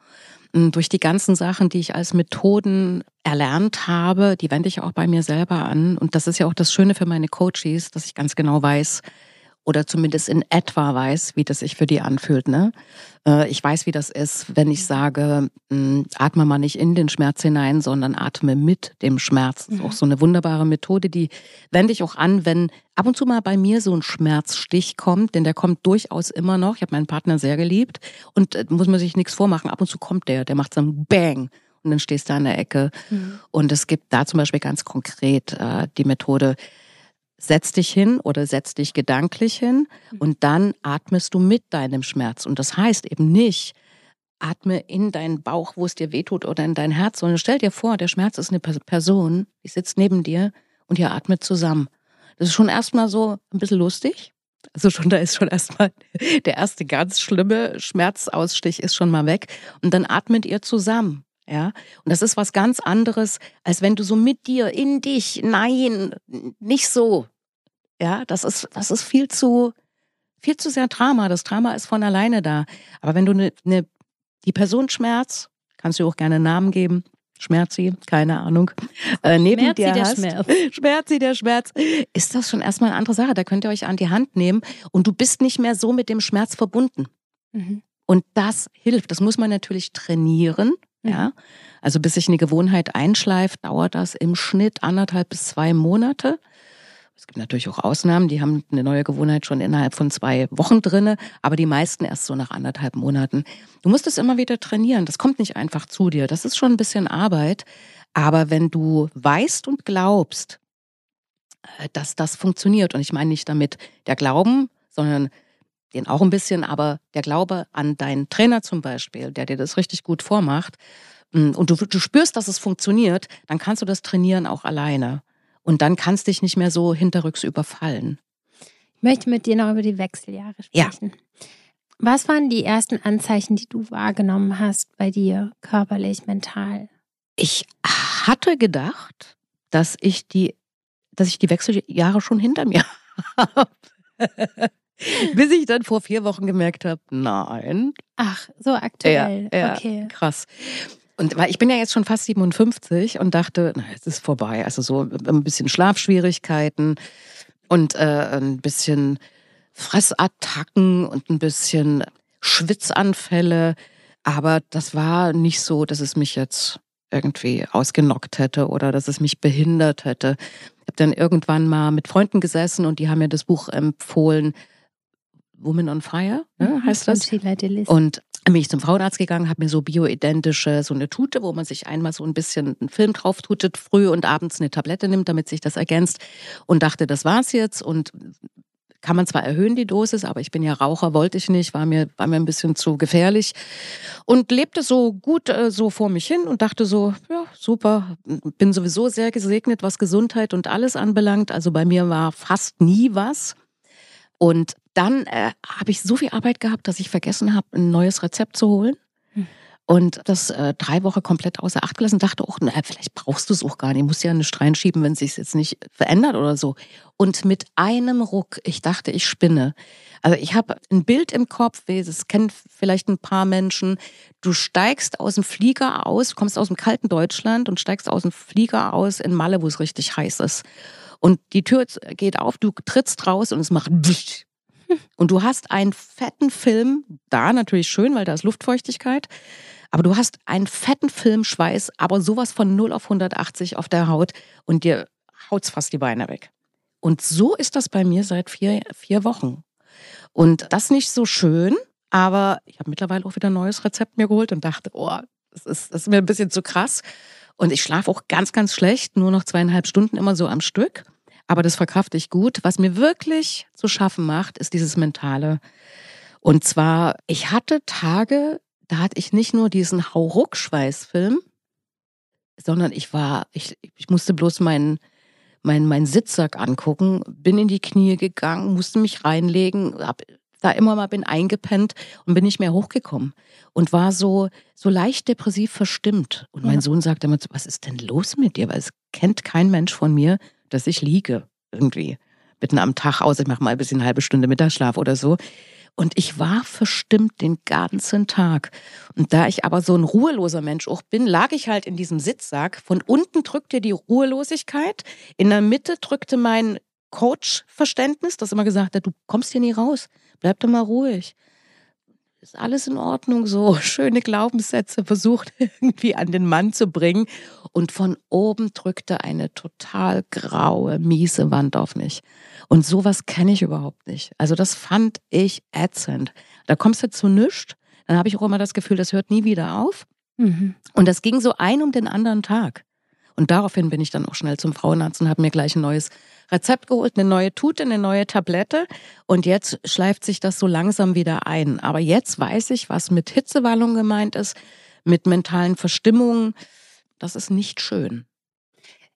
Und durch die ganzen Sachen, die ich als Methoden erlernt habe, die wende ich auch bei mir selber an. Und das ist ja auch das Schöne für meine Coaches, dass ich ganz genau weiß, oder zumindest in etwa weiß, wie das sich für die anfühlt. Ne? Äh, ich weiß, wie das ist, wenn ich sage, hm, atme mal nicht in den Schmerz hinein, sondern atme mit dem Schmerz. Das ist auch so eine wunderbare Methode, die wende ich auch an, wenn ab und zu mal bei mir so ein Schmerzstich kommt, denn der kommt durchaus immer noch. Ich habe meinen Partner sehr geliebt und äh, muss man sich nichts vormachen. Ab und zu kommt der, der macht so ein Bang und dann stehst du an der Ecke. Mhm. Und es gibt da zum Beispiel ganz konkret äh, die Methode, setz dich hin oder setz dich gedanklich hin mhm. und dann atmest du mit deinem Schmerz. Und das heißt eben nicht, atme in deinen Bauch, wo es dir wehtut oder in dein Herz, sondern stell dir vor, der Schmerz ist eine Person, die sitzt neben dir und ihr atmet zusammen. Das ist schon erstmal so ein bisschen lustig. Also schon, da ist schon erstmal der erste ganz schlimme Schmerzausstich ist schon mal weg. Und dann atmet ihr zusammen. Ja, und das ist was ganz anderes, als wenn du so mit dir in dich, nein, nicht so. Ja, das ist, das ist viel zu, viel zu sehr Drama. Das Drama ist von alleine da. Aber wenn du eine, ne, die Person Schmerz, kannst du auch gerne einen Namen geben, Schmerzi, keine Ahnung, äh, neben Schmerzi dir der hast, Schmerz. <laughs> Schmerzi der Schmerz, ist das schon erstmal eine andere Sache. Da könnt ihr euch an die Hand nehmen und du bist nicht mehr so mit dem Schmerz verbunden. Mhm. Und das hilft. Das muss man natürlich trainieren. Ja, also bis sich eine Gewohnheit einschleift, dauert das im Schnitt anderthalb bis zwei Monate. Es gibt natürlich auch Ausnahmen, die haben eine neue Gewohnheit schon innerhalb von zwei Wochen drinne, aber die meisten erst so nach anderthalb Monaten. Du musst es immer wieder trainieren. Das kommt nicht einfach zu dir. Das ist schon ein bisschen Arbeit. Aber wenn du weißt und glaubst, äh, dass das funktioniert, und ich meine nicht damit der Glauben, sondern den auch ein bisschen, aber der Glaube an deinen Trainer zum Beispiel, der dir das richtig gut vormacht, mm, und du, du spürst, dass es funktioniert, dann kannst du das trainieren auch alleine. Und dann kannst du dich nicht mehr so hinterrücks überfallen. Ich möchte mit dir noch über die Wechseljahre sprechen. Ja. Was waren die ersten Anzeichen, die du wahrgenommen hast bei dir, körperlich, mental? Ich hatte gedacht, dass ich die, dass ich die Wechseljahre schon hinter mir <laughs> habe. Bis ich dann vor vier Wochen gemerkt habe, nein. Ach, so aktuell. Ja, ja, okay. Krass. Und weil ich bin ja jetzt schon fast 57 und dachte, na, es ist vorbei. Also so ein bisschen Schlafschwierigkeiten und äh, ein bisschen Fressattacken und ein bisschen Schwitzanfälle. Aber das war nicht so, dass es mich jetzt irgendwie ausgenockt hätte oder dass es mich behindert hätte. Ich habe dann irgendwann mal mit Freunden gesessen und die haben mir das Buch empfohlen, Woman on Fire, ne, mhm, heißt das. Und bin ich zum Frauenarzt gegangen, habe mir so bioidentische, so eine Tute, wo man sich einmal so ein bisschen einen Film drauf tutet, früh und abends eine Tablette nimmt, damit sich das ergänzt und dachte, das war's jetzt und kann man zwar erhöhen die Dosis, aber ich bin ja Raucher, wollte ich nicht, war mir, war mir ein bisschen zu gefährlich und lebte so gut äh, so vor mich hin und dachte so, ja, super, bin sowieso sehr gesegnet, was Gesundheit und alles anbelangt. Also bei mir war fast nie was. Und dann äh, habe ich so viel Arbeit gehabt, dass ich vergessen habe, ein neues Rezept zu holen. Hm. Und das äh, drei Wochen komplett außer Acht gelassen. Dachte auch, na, vielleicht brauchst du es auch gar nicht. Musst ja nicht reinschieben, wenn es sich jetzt nicht verändert oder so. Und mit einem Ruck, ich dachte, ich spinne. Also ich habe ein Bild im Kopf, das kennen vielleicht ein paar Menschen. Du steigst aus dem Flieger aus, kommst aus dem kalten Deutschland und steigst aus dem Flieger aus in Malle, wo es richtig heiß ist. Und die Tür geht auf, du trittst raus und es macht <laughs> und du hast einen fetten Film, da natürlich schön, weil da ist Luftfeuchtigkeit, aber du hast einen fetten Filmschweiß, aber sowas von 0 auf 180 auf der Haut und dir haut's fast die Beine weg. Und so ist das bei mir seit vier, vier Wochen. Und das nicht so schön, aber ich habe mittlerweile auch wieder ein neues Rezept mir geholt und dachte, oh, das ist, das ist mir ein bisschen zu krass. Und ich schlafe auch ganz, ganz schlecht, nur noch zweieinhalb Stunden immer so am Stück. Aber das verkrafte ich gut. Was mir wirklich zu schaffen macht, ist dieses Mentale. Und zwar, ich hatte Tage, da hatte ich nicht nur diesen Hauruck-Schweißfilm, sondern ich war, ich, ich musste bloß meinen mein, mein Sitzsack angucken, bin in die Knie gegangen, musste mich reinlegen, hab da immer mal bin eingepennt und bin nicht mehr hochgekommen und war so so leicht depressiv verstimmt und mein Sohn sagte immer was ist denn los mit dir weil es kennt kein Mensch von mir dass ich liege irgendwie mitten am Tag aus. Ich mache mal ein bisschen eine halbe Stunde Mittagsschlaf oder so. Und ich war verstimmt den ganzen Tag. Und da ich aber so ein ruheloser Mensch auch bin, lag ich halt in diesem Sitzsack. Von unten drückte die Ruhelosigkeit. In der Mitte drückte mein Coach-Verständnis, das immer gesagt hat, du kommst hier nie raus. Bleib doch mal ruhig ist alles in Ordnung so. <laughs> Schöne Glaubenssätze versucht <laughs> irgendwie an den Mann zu bringen. Und von oben drückte eine total graue, miese Wand auf mich. Und sowas kenne ich überhaupt nicht. Also das fand ich ätzend. Da kommst du zu nichts. Dann habe ich auch immer das Gefühl, das hört nie wieder auf. Mhm. Und das ging so ein um den anderen Tag. Und daraufhin bin ich dann auch schnell zum Frauenarzt und habe mir gleich ein neues Rezept geholt, eine neue Tute, eine neue Tablette. Und jetzt schleift sich das so langsam wieder ein. Aber jetzt weiß ich, was mit Hitzewallung gemeint ist, mit mentalen Verstimmungen. Das ist nicht schön.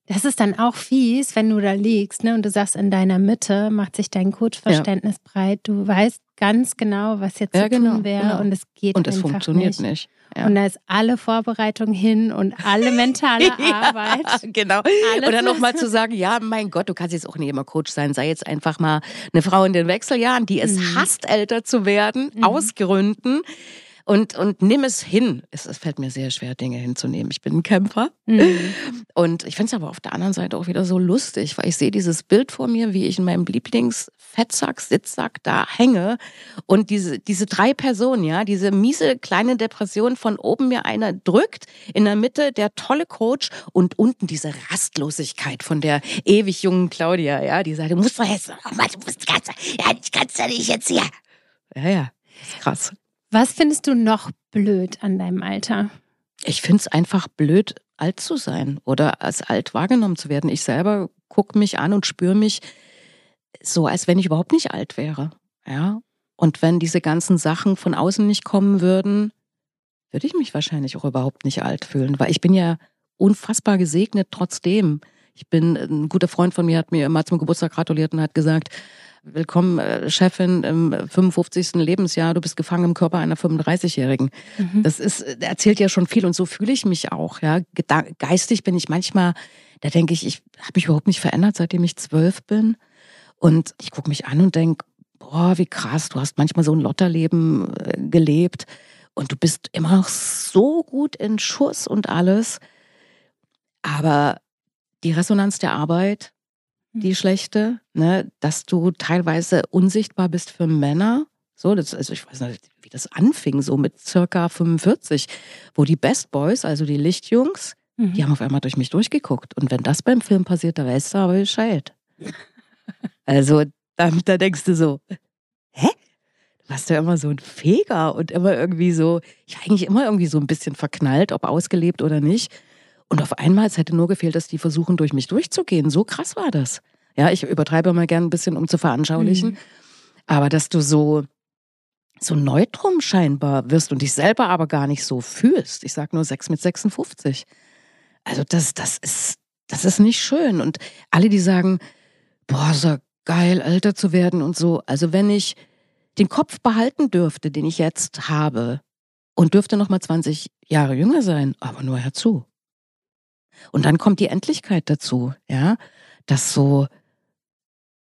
Das ist dann auch fies, wenn du da liegst ne, und du sagst, in deiner Mitte macht sich dein Coachverständnis ja. breit. Du weißt ganz genau, was jetzt ja, zu genau, tun wäre genau. und es geht Und es funktioniert nicht. nicht. Ja. Und da ist alle Vorbereitung hin und alle <laughs> mentale Arbeit. genau. Alles Oder nochmal zu sagen, ja, mein Gott, du kannst jetzt auch nicht immer Coach sein, sei jetzt einfach mal eine Frau in den Wechseljahren, die es mhm. hasst, älter zu werden, mhm. aus Gründen und, und nimm es hin. Es, es fällt mir sehr schwer, Dinge hinzunehmen. Ich bin ein Kämpfer. Mhm. <laughs> Und ich finde es aber auf der anderen Seite auch wieder so lustig, weil ich sehe dieses Bild vor mir, wie ich in meinem Lieblingsfettsack, Sitzsack da hänge und diese, diese drei Personen, ja, diese miese kleine Depression von oben mir einer drückt, in der Mitte der tolle Coach und unten diese Rastlosigkeit von der ewig jungen Claudia, ja, die sagt, du musst doch jetzt, du musst ganz, ja, ich kann's ja nicht jetzt hier. Ja, ja, krass. Was findest du noch blöd an deinem Alter? Ich finde es einfach blöd, alt zu sein oder als alt wahrgenommen zu werden. Ich selber gucke mich an und spüre mich so, als wenn ich überhaupt nicht alt wäre. Ja. Und wenn diese ganzen Sachen von außen nicht kommen würden, würde ich mich wahrscheinlich auch überhaupt nicht alt fühlen, weil ich bin ja unfassbar gesegnet trotzdem. Ich bin, ein guter Freund von mir hat mir immer zum Geburtstag gratuliert und hat gesagt, Willkommen, äh, Chefin im 55. Lebensjahr. Du bist gefangen im Körper einer 35-Jährigen. Mhm. Das ist, äh, erzählt ja schon viel und so fühle ich mich auch. Ja, geistig bin ich manchmal, da denke ich, ich habe mich überhaupt nicht verändert, seitdem ich zwölf bin. Und ich gucke mich an und denke, boah, wie krass, du hast manchmal so ein Lotterleben äh, gelebt. und du bist immer noch so gut in Schuss und alles. Aber die Resonanz der Arbeit, die hm. schlechte, ne, dass du teilweise unsichtbar bist für Männer. So, das, also ich weiß nicht, wie das anfing, so mit circa 45, wo die Best Boys, also die Lichtjungs, mhm. die haben auf einmal durch mich durchgeguckt. Und wenn das beim Film passiert, da weißt du aber Bescheid. <laughs> also, da, da denkst du so, hä? Du warst ja immer so ein Feger und immer irgendwie so, ich war eigentlich immer irgendwie so ein bisschen verknallt, ob ausgelebt oder nicht. Und auf einmal, es hätte nur gefehlt, dass die versuchen, durch mich durchzugehen. So krass war das. Ja, ich übertreibe mal gern ein bisschen, um zu veranschaulichen. Mhm. Aber dass du so, so neutrum scheinbar wirst und dich selber aber gar nicht so fühlst. Ich sag nur 6 mit 56. Also das, das ist, das ist nicht schön. Und alle, die sagen, boah, ist ja geil, älter zu werden und so. Also wenn ich den Kopf behalten dürfte, den ich jetzt habe, und dürfte noch mal 20 Jahre jünger sein, aber nur herzu. Und dann kommt die Endlichkeit dazu, ja, dass so,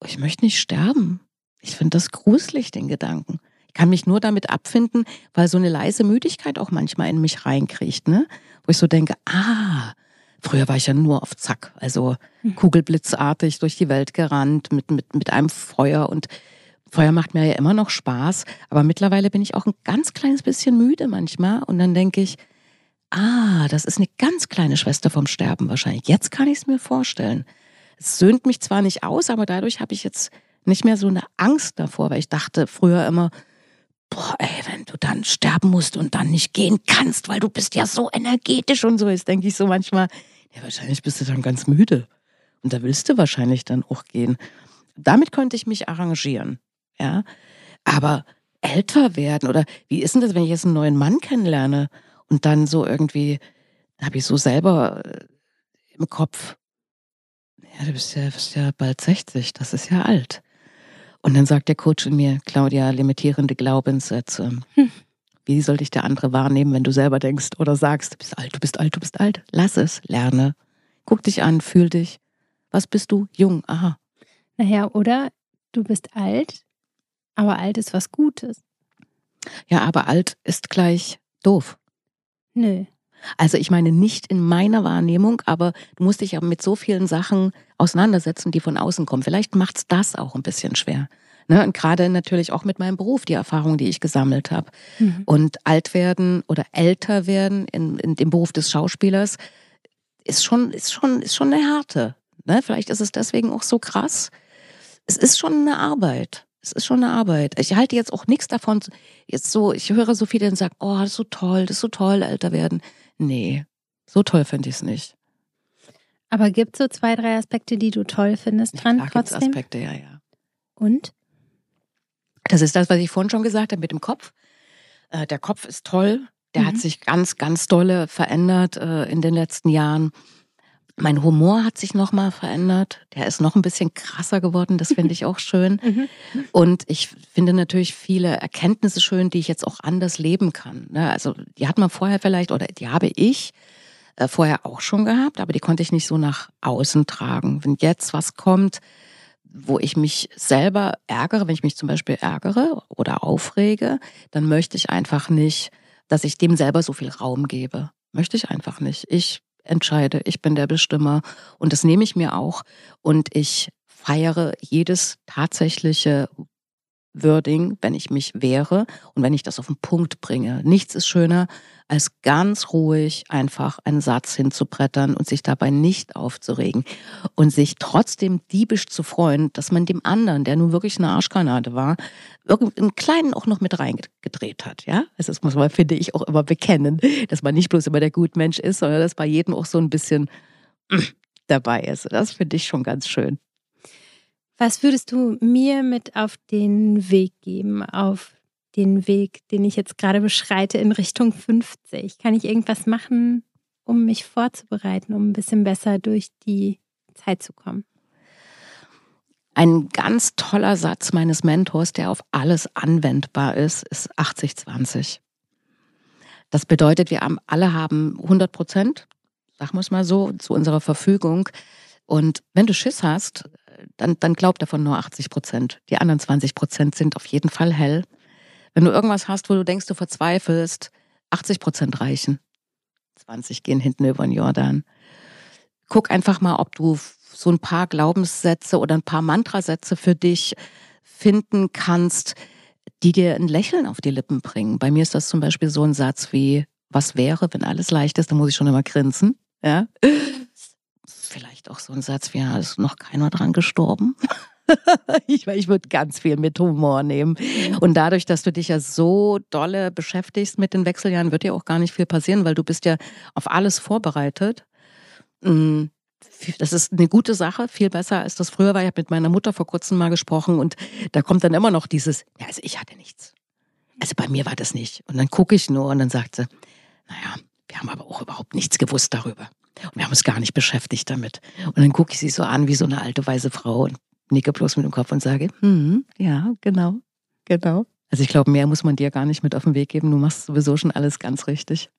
ich möchte nicht sterben. Ich finde das gruselig, den Gedanken. Ich kann mich nur damit abfinden, weil so eine leise Müdigkeit auch manchmal in mich reinkriegt, ne? Wo ich so denke, ah, früher war ich ja nur auf Zack, also hm. kugelblitzartig durch die Welt gerannt mit, mit, mit einem Feuer und Feuer macht mir ja immer noch Spaß, aber mittlerweile bin ich auch ein ganz kleines bisschen müde manchmal und dann denke ich, ah, das ist eine ganz kleine Schwester vom Sterben wahrscheinlich. Jetzt kann ich es mir vorstellen. Es söhnt mich zwar nicht aus, aber dadurch habe ich jetzt nicht mehr so eine Angst davor, weil ich dachte früher immer, boah, ey, wenn du dann sterben musst und dann nicht gehen kannst, weil du bist ja so energetisch und so, jetzt denke ich so manchmal, ja, wahrscheinlich bist du dann ganz müde. Und da willst du wahrscheinlich dann auch gehen. Damit könnte ich mich arrangieren, ja. Aber älter werden oder wie ist denn das, wenn ich jetzt einen neuen Mann kennenlerne und dann so irgendwie, habe ich so selber äh, im Kopf, ja, du bist ja, bist ja bald 60, das ist ja alt. Und dann sagt der Coach in mir, Claudia, limitierende Glaubenssätze. Hm. Wie soll dich der andere wahrnehmen, wenn du selber denkst oder sagst, du bist alt, du bist alt, du bist alt? Lass es, lerne. Guck dich an, fühl dich. Was bist du? Jung, aha. Naja, oder du bist alt, aber alt ist was Gutes. Ja, aber alt ist gleich doof. Nö. Also ich meine nicht in meiner Wahrnehmung, aber du musst dich ja mit so vielen Sachen auseinandersetzen, die von außen kommen. Vielleicht macht's das auch ein bisschen schwer. Ne? Und gerade natürlich auch mit meinem Beruf, die Erfahrung, die ich gesammelt habe. Mhm. Und alt werden oder älter werden in, in dem Beruf des Schauspielers ist schon, ist schon, ist schon eine Härte. Ne? Vielleicht ist es deswegen auch so krass. Es ist schon eine Arbeit. Es ist schon eine Arbeit. Ich halte jetzt auch nichts davon, jetzt so, ich höre so viele, die sagen, oh, das ist so toll, das ist so toll, älter werden. Nee, so toll finde ich es nicht. Aber gibt es so zwei, drei Aspekte, die du toll findest dran ja, trotzdem? Aspekte, ja, ja. Und? Das ist das, was ich vorhin schon gesagt habe mit dem Kopf. Äh, der Kopf ist toll. Der mhm. hat sich ganz, ganz dolle verändert äh, in den letzten Jahren. Mein Humor hat sich nochmal verändert. Der ist noch ein bisschen krasser geworden. Das finde ich auch schön. Mhm. Und ich finde natürlich viele Erkenntnisse schön, die ich jetzt auch anders leben kann. Ne? Also die hat man vorher vielleicht oder die habe ich äh, vorher auch schon gehabt, aber die konnte ich nicht so nach außen tragen. Wenn jetzt was kommt, wo ich mich selber ärgere, wenn ich mich zum Beispiel ärgere oder aufrege, dann möchte ich einfach nicht, dass ich dem selber so viel Raum gebe. Möchte ich einfach nicht. Ich entscheide, ich bin der Bestimmer. Und das nehme ich mir auch. Und ich feiere jedes tatsächliche Wording, wenn ich mich wehre und wenn ich das auf den Punkt bringe. Nichts ist schöner, als ganz ruhig einfach einen Satz hinzubrettern und sich dabei nicht aufzuregen und sich trotzdem diebisch zu freuen, dass man dem anderen, der nun wirklich eine Arschgranate war, irgendeinen kleinen auch noch mit reingedreht hat. Ja, also das muss man, finde ich, auch immer bekennen, dass man nicht bloß immer der Gutmensch ist, sondern dass bei jedem auch so ein bisschen dabei ist. Das finde ich schon ganz schön. Was würdest du mir mit auf den Weg geben, auf den Weg, den ich jetzt gerade beschreite in Richtung 50? Kann ich irgendwas machen, um mich vorzubereiten, um ein bisschen besser durch die Zeit zu kommen? Ein ganz toller Satz meines Mentors, der auf alles anwendbar ist, ist 80-20. Das bedeutet, wir alle haben 100 Prozent, sagen wir es mal so, zu unserer Verfügung. Und wenn du Schiss hast, dann, dann glaub davon nur 80 Prozent. Die anderen 20 Prozent sind auf jeden Fall hell. Wenn du irgendwas hast, wo du denkst, du verzweifelst, 80 Prozent reichen. 20 gehen hinten über den Jordan. Guck einfach mal, ob du so ein paar Glaubenssätze oder ein paar Mantrasätze für dich finden kannst, die dir ein Lächeln auf die Lippen bringen. Bei mir ist das zum Beispiel so ein Satz wie, was wäre, wenn alles leicht ist, dann muss ich schon immer grinsen. Ja. Vielleicht auch so ein Satz wie, ja, ist noch keiner dran gestorben. <laughs> ich, ich würde ganz viel mit Humor nehmen. Und dadurch, dass du dich ja so dolle beschäftigst mit den Wechseljahren, wird dir auch gar nicht viel passieren, weil du bist ja auf alles vorbereitet. Mm, das ist eine gute Sache, viel besser als das früher war. Ich habe mit meiner Mutter vor kurzem mal gesprochen und da kommt dann immer noch dieses, ja, also ich hatte nichts. Also bei mir war das nicht. Und dann gucke ich nur und dann sagt sie, naja, wir haben aber auch überhaupt nichts gewusst darüber. Und wir haben uns gar nicht beschäftigt damit. Und dann gucke ich sie so an wie so eine alte weise Frau und nicke bloß mit dem Kopf und sage, hm, ja, genau, genau. Also ich glaube, mehr muss man dir gar nicht mit auf den Weg geben. Du machst sowieso schon alles ganz richtig.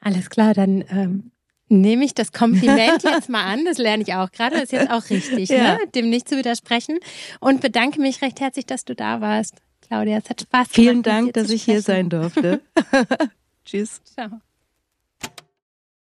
Alles klar, dann ähm, nehme ich das Kompliment <laughs> jetzt mal an. Das lerne ich auch gerade. Das ist jetzt auch richtig, ja. ne? dem nicht zu widersprechen. Und bedanke mich recht herzlich, dass du da warst. Claudia, es hat Spaß gemacht. Vielen Dank, dass ich hier sein durfte. <laughs> Tschüss. Ciao.